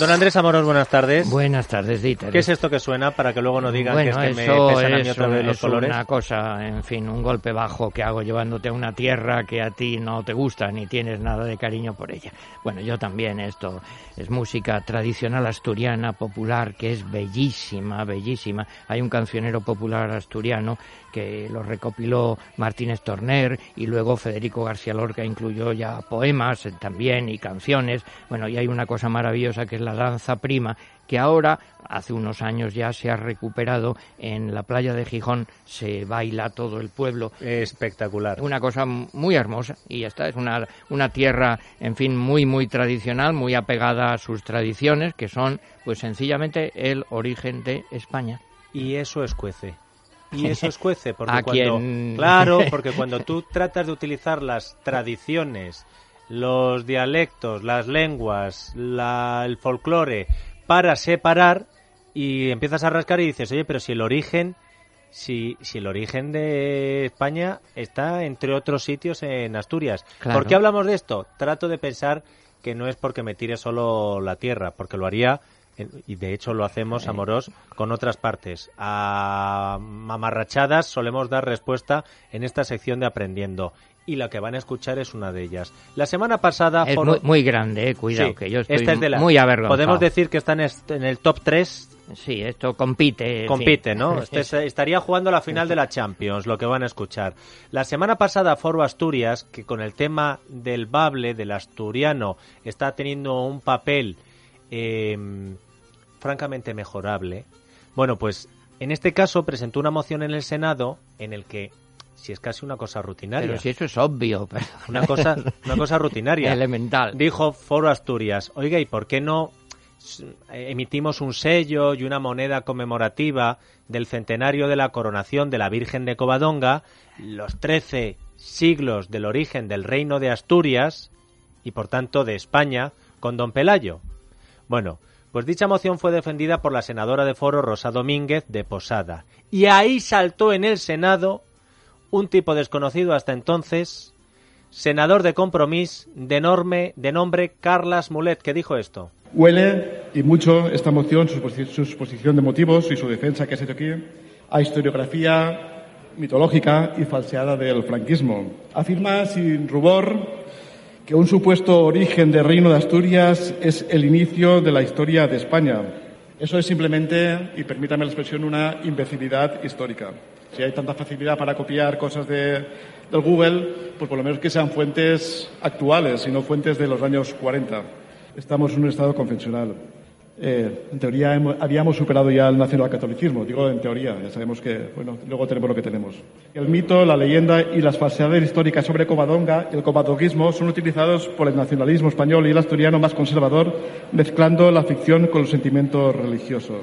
Don Andrés Amoros, buenas tardes. Buenas tardes, Dieter. ¿Qué es esto que suena para que luego no digan bueno, que es que eso me pesan a mí otra vez los es colores? una cosa, en fin, un golpe bajo que hago llevándote a una tierra que a ti no te gusta ni tienes nada de cariño por ella. Bueno, yo también, esto es música tradicional asturiana, popular, que es bellísima, bellísima. Hay un cancionero popular asturiano que lo recopiló Martínez Torner y luego Federico García Lorca incluyó ya poemas eh, también y canciones. Bueno, y hay una cosa maravillosa que es la danza prima, que ahora, hace unos años ya se ha recuperado en la playa de Gijón, se baila todo el pueblo. Espectacular. Una cosa muy hermosa y ya está, es una, una tierra, en fin, muy, muy tradicional, muy apegada a sus tradiciones, que son, pues sencillamente, el origen de España. Y eso escuece. Y eso escuece, porque A cuando... Claro, porque cuando tú tratas de utilizar las tradiciones, los dialectos, las lenguas, la- el folclore, para separar, y empiezas a rascar y dices, oye, pero si el origen... Si, si el origen de España está, entre otros sitios, en Asturias. Claro. ¿Por qué hablamos de esto? Trato de pensar que no es porque me tire solo la tierra, porque lo haría, y de hecho lo hacemos, Amorós, con otras partes. A mamarrachadas solemos dar respuesta en esta sección de Aprendiendo. Y la que van a escuchar es una de ellas. La semana pasada... Es muy, muy grande, eh, cuidado, Sí, que yo estoy esta es de la- muy avergonzado. Podemos decir que está en, el top 3 Sí, esto compite. compite, fin. ¿no? Este es- estaría jugando la final de la Champions, lo que van a escuchar. La semana pasada Foro Asturias, que con el tema del bable, del asturiano, está teniendo un papel eh, francamente mejorable. Bueno, pues en este caso presentó una moción en el Senado en el que, si es casi una cosa rutinaria, Pero si eso es obvio, perdón. una cosa, una cosa rutinaria, elemental. Dijo Foro Asturias, oiga, ¿y por qué no emitimos un sello y una moneda conmemorativa del centenario de la coronación de la Virgen de Covadonga, los trece siglos del origen del reino de Asturias y por tanto de España con don Pelayo? Bueno, pues dicha moción fue defendida por la senadora de Foro Rosa Domínguez de Posada. Y ahí saltó en el Senado un tipo desconocido hasta entonces, senador de Compromís de, enorme, de nombre Carlas Mulet, que dijo esto. Huele, y mucho, esta moción, su, exposi- su exposición de motivos y su defensa que has hecho aquí, a historiografía mitológica y falseada del franquismo. Afirma sin rubor que un supuesto origen del reino de Asturias es el inicio de la historia de España. Eso es simplemente, y permítame la expresión, una imbecilidad histórica. Si hay tanta facilidad para copiar cosas de, del Google, pues por lo menos que sean fuentes actuales y no fuentes de los años 40. Estamos en un estado confesional. Eh, en teoría habíamos superado ya el nacionalcatolicismo, digo en teoría, ya sabemos que, bueno, luego tenemos lo que tenemos. El mito, la leyenda y las falsedades históricas sobre Covadonga y el covadoguismo son utilizados por el nacionalismo español y el asturiano más conservador, mezclando la ficción con los sentimientos religiosos.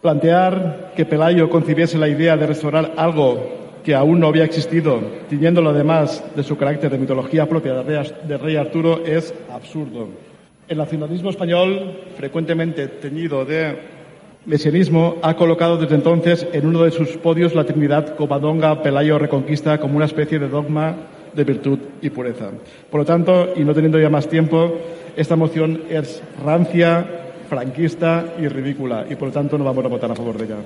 Plantear que Pelayo concibiese la idea de restaurar algo que aún no había existido, tiñéndolo además de su carácter de mitología propia de rey Arturo, es absurdo. El nacionalismo español, frecuentemente teñido de mesianismo, ha colocado desde entonces en uno de sus podios la Trinidad Covadonga, Pelayo, Reconquista como una especie de dogma de virtud y pureza. Por lo tanto, y no teniendo ya más tiempo, esta moción es rancia, franquista y ridícula y por lo tanto no vamos a votar a favor de ella.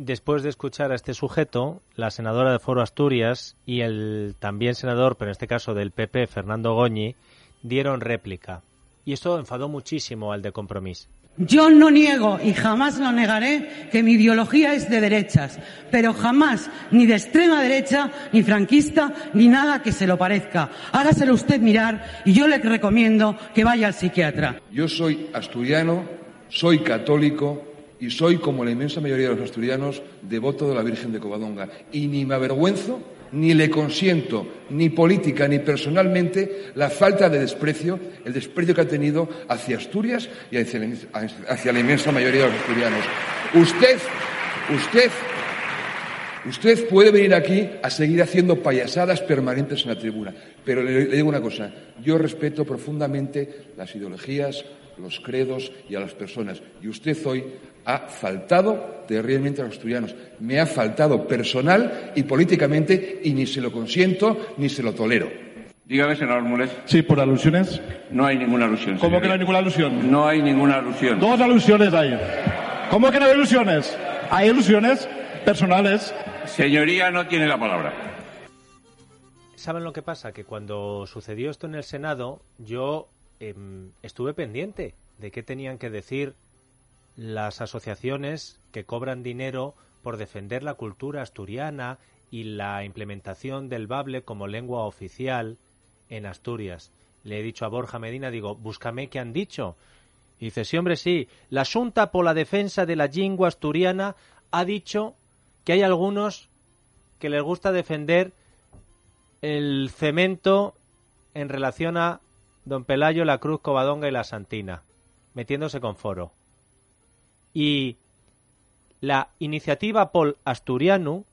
Después de escuchar a este sujeto, la senadora de Foro Asturias y el también senador, pero en este caso del PP, Fernando Goñi, dieron réplica. Y esto enfadó muchísimo al de Compromís. Yo no niego y jamás lo negaré que mi ideología es de derechas, pero jamás ni de extrema derecha, ni franquista, ni nada que se lo parezca. Hágaselo usted mirar y yo le recomiendo que vaya al psiquiatra. Yo soy asturiano, soy católico y soy, como la inmensa mayoría de los asturianos, devoto de la Virgen de Covadonga. Y ni me avergüenzo, ni le consiento, ni política ni personalmente, la falta de desprecio, el desprecio que ha tenido hacia Asturias y hacia la, inmensa mayoría de los asturianos. Usted, usted, usted puede venir aquí a seguir haciendo payasadas permanentes en la tribuna, pero le digo una cosa, yo respeto profundamente las ideologías, los credos y a las personas. Y usted hoy ha faltado terriblemente a los asturianos. Me ha faltado personal y políticamente y ni se lo consiento ni se lo tolero. Dígame, senador Mulet. Sí, por alusiones. No hay ninguna alusión. ¿Cómo señoría. que no hay ninguna alusión? No hay ninguna alusión. Dos alusiones hay. ¿Cómo que no hay alusiones? Hay alusiones personales. Señoría no tiene la palabra. ¿Saben lo que pasa? Que cuando sucedió esto en el Senado, yo em, estuve pendiente de qué tenían que decir las asociaciones que cobran dinero por defender la cultura asturiana y la implementación del bable como lengua oficial en Asturias. Le he dicho a Borja Medina, digo, búscame qué han dicho. Y dice, sí, hombre, sí, la Junta por la defensa de la lengua asturiana ha dicho que hay algunos que les gusta defender el cemento en relación a Don Pelayo, la Cruz, Covadonga y la Santina, metiéndose con foro. Y la iniciativa Pol Asturiano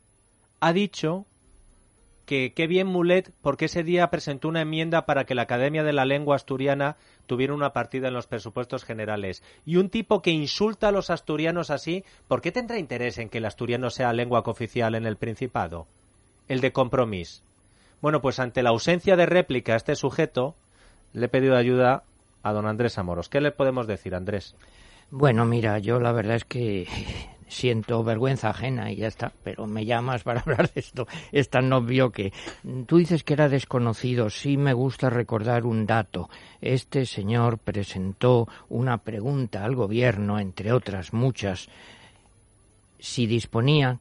ha dicho que qué bien Mulet porque ese día presentó una enmienda para que la Academia de la Lengua Asturiana tuviera una partida en los presupuestos generales. Y un tipo que insulta a los asturianos así, ¿por qué tendrá interés en que el asturiano sea lengua cooficial en el Principado? El de compromiso. Bueno, pues ante la ausencia de réplica a este sujeto, le he pedido ayuda a don Andrés Amoros. ¿Qué le podemos decir, Andrés? Bueno, mira, yo la verdad es que siento vergüenza ajena y ya está, pero me llamas para hablar de esto. Es tan obvio que tú dices que era desconocido. Sí me gusta recordar un dato. Este señor presentó una pregunta al gobierno, entre otras muchas, si disponía,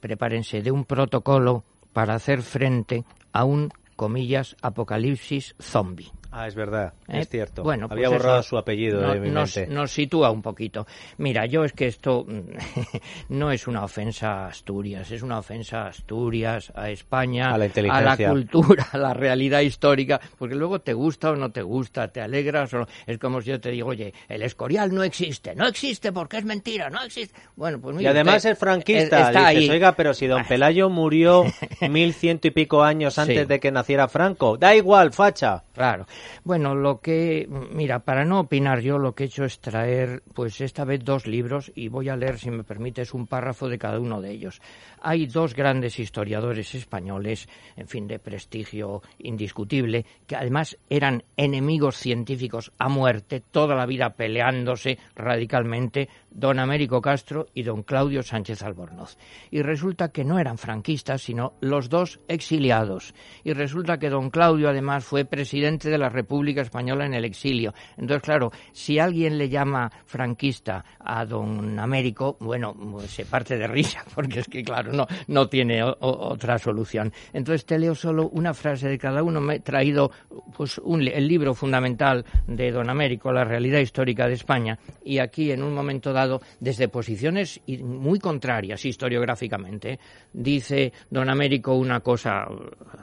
prepárense, de un protocolo para hacer frente a un, comillas, apocalipsis zombie. Ah, es verdad, ¿Eh? es cierto. Bueno, Había pues borrado su apellido no- de mi nos, mente. nos sitúa un poquito. Mira, yo es que esto no es una ofensa a Asturias, es una ofensa a Asturias, a España, A la inteligencia. la cultura, a la realidad histórica, porque luego te gusta o no te gusta, te alegras o no. Es como si yo te digo, oye, el Escorial no existe, no existe porque es mentira, no existe. Bueno, pues Y además usted, es franquista. está Dices, ahí. oiga, pero si don Pelayo murió mil ciento y pico años antes Sí. de que naciera Franco. Da igual, facha. Claro. Bueno, lo que, mira, para no opinar yo, lo que he hecho es traer, pues esta vez dos libros y voy a leer, si me permites, un párrafo de cada uno de ellos. Hay dos grandes historiadores españoles, en fin, de prestigio indiscutible, que además eran enemigos científicos a muerte, toda la vida peleándose radicalmente, don Américo Castro y don Claudio Sánchez Albornoz. Y resulta que no eran franquistas, sino los dos exiliados. Y resulta que don Claudio además fue presidente de la República Española en el exilio. Entonces, claro, si alguien le llama franquista a don Américo, bueno, pues se parte de risa, porque es que, claro, no, no tiene otra solución. Entonces, te leo solo una frase de cada uno. Me he traído pues, un el libro fundamental de don Américo, La realidad histórica de España, y aquí, en un momento dado, desde posiciones muy contrarias historiográficamente, dice don Américo una cosa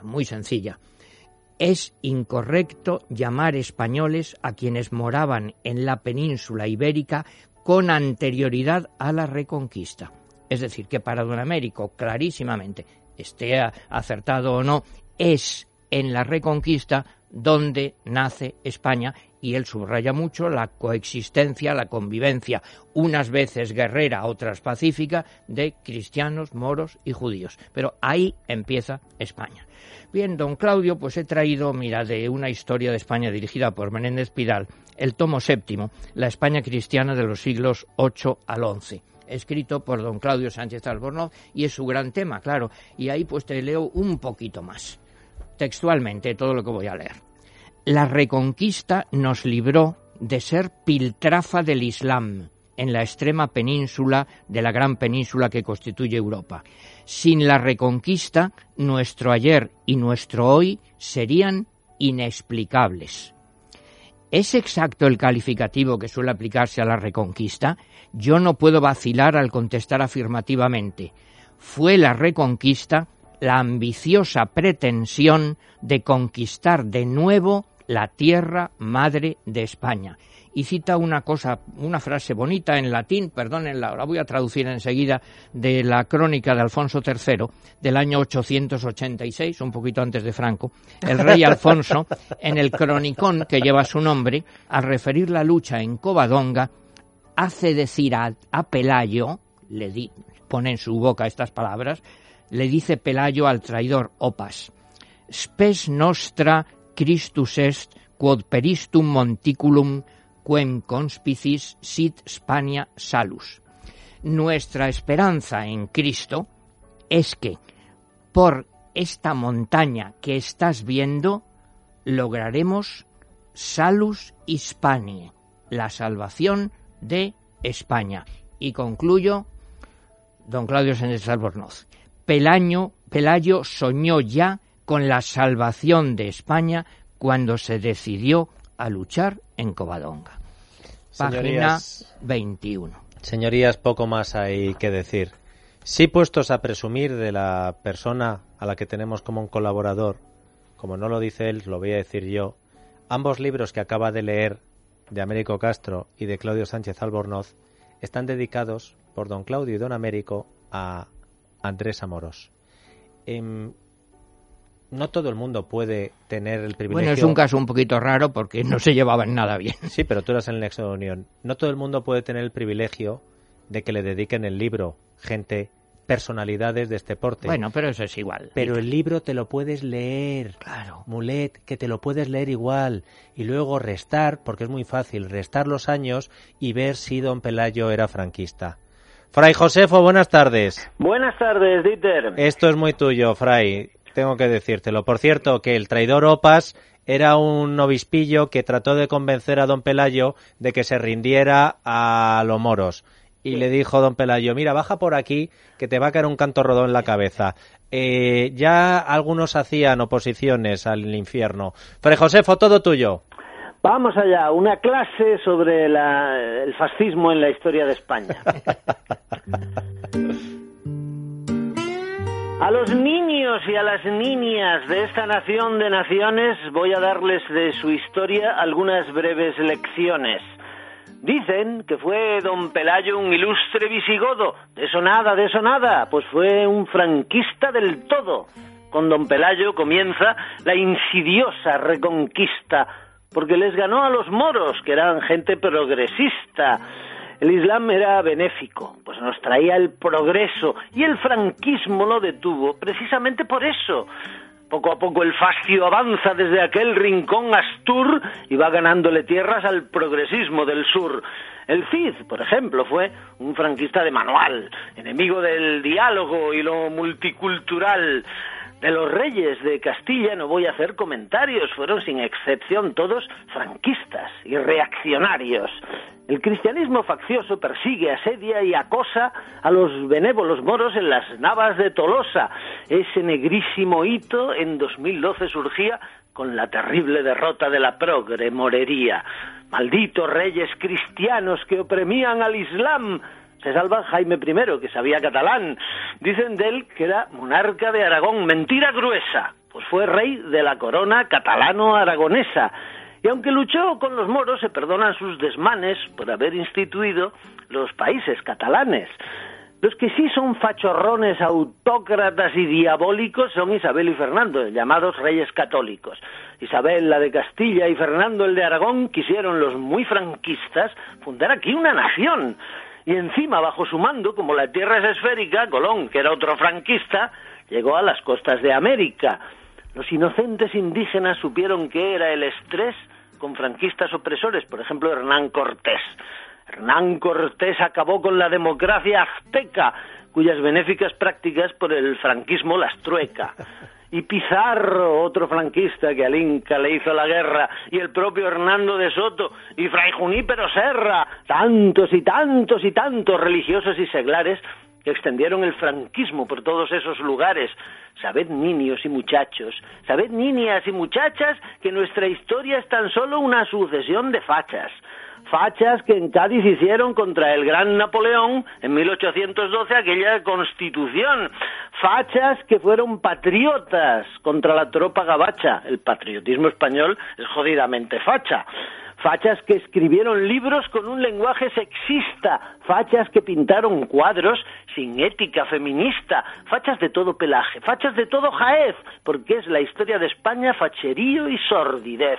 muy sencilla. Es incorrecto llamar españoles a quienes moraban en la península ibérica con anterioridad a la reconquista. Es decir, que para don Américo, clarísimamente, esté acertado o no, es en la reconquista donde nace España y él subraya mucho la coexistencia, la convivencia, unas veces guerrera, otras pacífica, de cristianos, moros y judíos. Pero ahí empieza España. Bien, don Claudio, pues he traído, mira, de una historia de España dirigida por Menéndez Pidal, el tomo séptimo, La España cristiana de los siglos VIII al XI escrito por don Claudio Sánchez Albornoz y es su gran tema, claro. Y ahí pues te leo un poquito más, textualmente, todo lo que voy a leer. La reconquista nos libró de ser piltrafa del Islam en la extrema península de la gran península que constituye Europa. Sin la reconquista, nuestro ayer y nuestro hoy serían inexplicables. ¿Es exacto el calificativo que suele aplicarse a la reconquista? Yo no puedo vacilar al contestar afirmativamente. Fue la reconquista la ambiciosa pretensión de conquistar de nuevo la tierra madre de España. Y cita una cosa, una frase bonita en latín, perdónenla, la voy a traducir enseguida, de la crónica de Alfonso III del año 886, un poquito antes de Franco. El rey Alfonso, en el cronicón que lleva su nombre, al referir la lucha en Covadonga, hace decir a, a Pelayo, le di- pone en su boca estas palabras, le dice Pelayo al traidor Opas, spes nostra Christus est quod peristum monticulum quem conspicis sit Spania salus. Nuestra esperanza en Cristo es que por esta montaña que estás viendo lograremos salus Hispanie, la salvación de España. Y concluyo, don Claudio Sánchez Albornoz, Pelayo, Pelayo soñó ya con la salvación de España cuando se decidió a luchar en Covadonga. Página 21. Señorías, poco más hay que decir. Sí puestos a presumir de la persona a la que tenemos como un colaborador, como no lo dice él, lo voy a decir yo, ambos libros que acaba de leer de Américo Castro y de Claudio Sánchez Albornoz están dedicados por don Claudio y don Américo a Andrés Amoros. Em, no todo el mundo puede tener el privilegio. Bueno, es un caso un poquito raro porque no se llevaban nada bien. Sí, pero tú eras en el Nexo de Unión. No todo el mundo puede tener el privilegio de que le dediquen el libro gente, personalidades de este porte. Bueno, pero eso es igual. Pero el libro te lo puedes leer. Claro. Mulet, que te lo puedes leer igual. Y luego restar, porque es muy fácil, restar los años y ver si don Pelayo era franquista. Fray Josefo, buenas tardes. Buenas tardes, Dieter. Esto es muy tuyo, Fray tengo que decírtelo. Por cierto, que el traidor Opas era un obispillo que trató de convencer a don Pelayo de que se rindiera a los moros. Y le dijo don Pelayo, mira, baja por aquí, que te va a caer un canto rodón en la cabeza. Eh, ya algunos hacían oposiciones al infierno. Fray Josefo, todo tuyo. Vamos allá, una clase sobre el fascismo en la historia de España. A los niños y a las niñas de esta nación de naciones voy a darles de su historia algunas breves lecciones. Dicen que fue don Pelayo un ilustre visigodo. De eso nada, de eso nada. Pues fue un franquista del todo. Con don Pelayo comienza la insidiosa reconquista, porque les ganó a los moros, que eran gente progresista el Islam era benéfico, pues nos traía el progreso y el franquismo lo detuvo precisamente por eso. Poco a poco el fascio avanza desde aquel rincón Astur y va ganándole tierras al progresismo del sur. El Cid, por ejemplo, fue un franquista de manual, enemigo del diálogo y lo multicultural. De los reyes de Castilla no voy a hacer comentarios, fueron sin excepción todos franquistas y reaccionarios. El cristianismo faccioso persigue, asedia y acosa a los benévolos moros en las navas de Tolosa. Ese negrísimo hito en 2012 surgía con la terrible derrota de la progre morería. Malditos reyes cristianos que oprimían al Islam, se salva Jaime I, que sabía catalán. Dicen de él que era monarca de Aragón. Mentira gruesa, pues fue rey de la corona catalano-aragonesa. Y aunque luchó con los moros, se perdonan sus desmanes por haber instituido los países catalanes. Los que sí son fachorrones, autócratas y diabólicos son Isabel y Fernando, llamados reyes católicos. Isabel, la de Castilla, y Fernando, el de Aragón, quisieron los muy franquistas fundar aquí una nación y encima, bajo su mando, como la tierra es esférica, Colón, que era otro franquista, llegó a las costas de América. Los inocentes indígenas supieron que era el estrés con franquistas opresores, por ejemplo, Hernán Cortés. Hernán Cortés acabó con la democracia azteca, cuyas benéficas prácticas por el franquismo las trueca y Pizarro, otro franquista que al Inca le hizo la guerra, y el propio Hernando de Soto, y Fray Junípero Serra, tantos y tantos y tantos religiosos y seglares que extendieron el franquismo por todos esos lugares. Sabed, niños y muchachos, sabed, niñas y muchachas, que nuestra historia es tan solo una sucesión de fachas fachas que en Cádiz hicieron contra el gran Napoleón en 1812 aquella constitución, fachas que fueron patriotas contra la tropa gabacha, el patriotismo español es jodidamente facha, fachas que escribieron libros con un lenguaje sexista, fachas que pintaron cuadros sin ética feminista, fachas de todo pelaje, fachas de todo jaez, porque es la historia de España facherío y sordidez.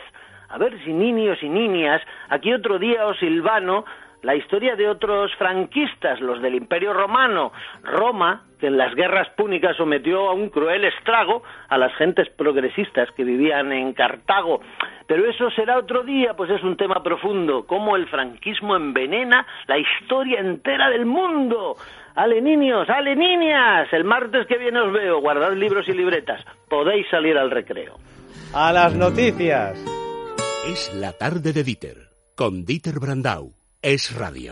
A ver si niños y niñas, aquí otro día os silvano la historia de otros franquistas, los del Imperio Romano, Roma, que en las guerras púnicas sometió a un cruel estrago a las gentes progresistas que vivían en Cartago. Pero eso será otro día, pues es un tema profundo, cómo el franquismo envenena la historia entera del mundo. Ale niños, ale niñas, el martes que viene os veo, guardad libros y libretas, podéis salir al recreo. A las noticias. Es la tarde de Dieter, con Dieter Brandau. Es radio.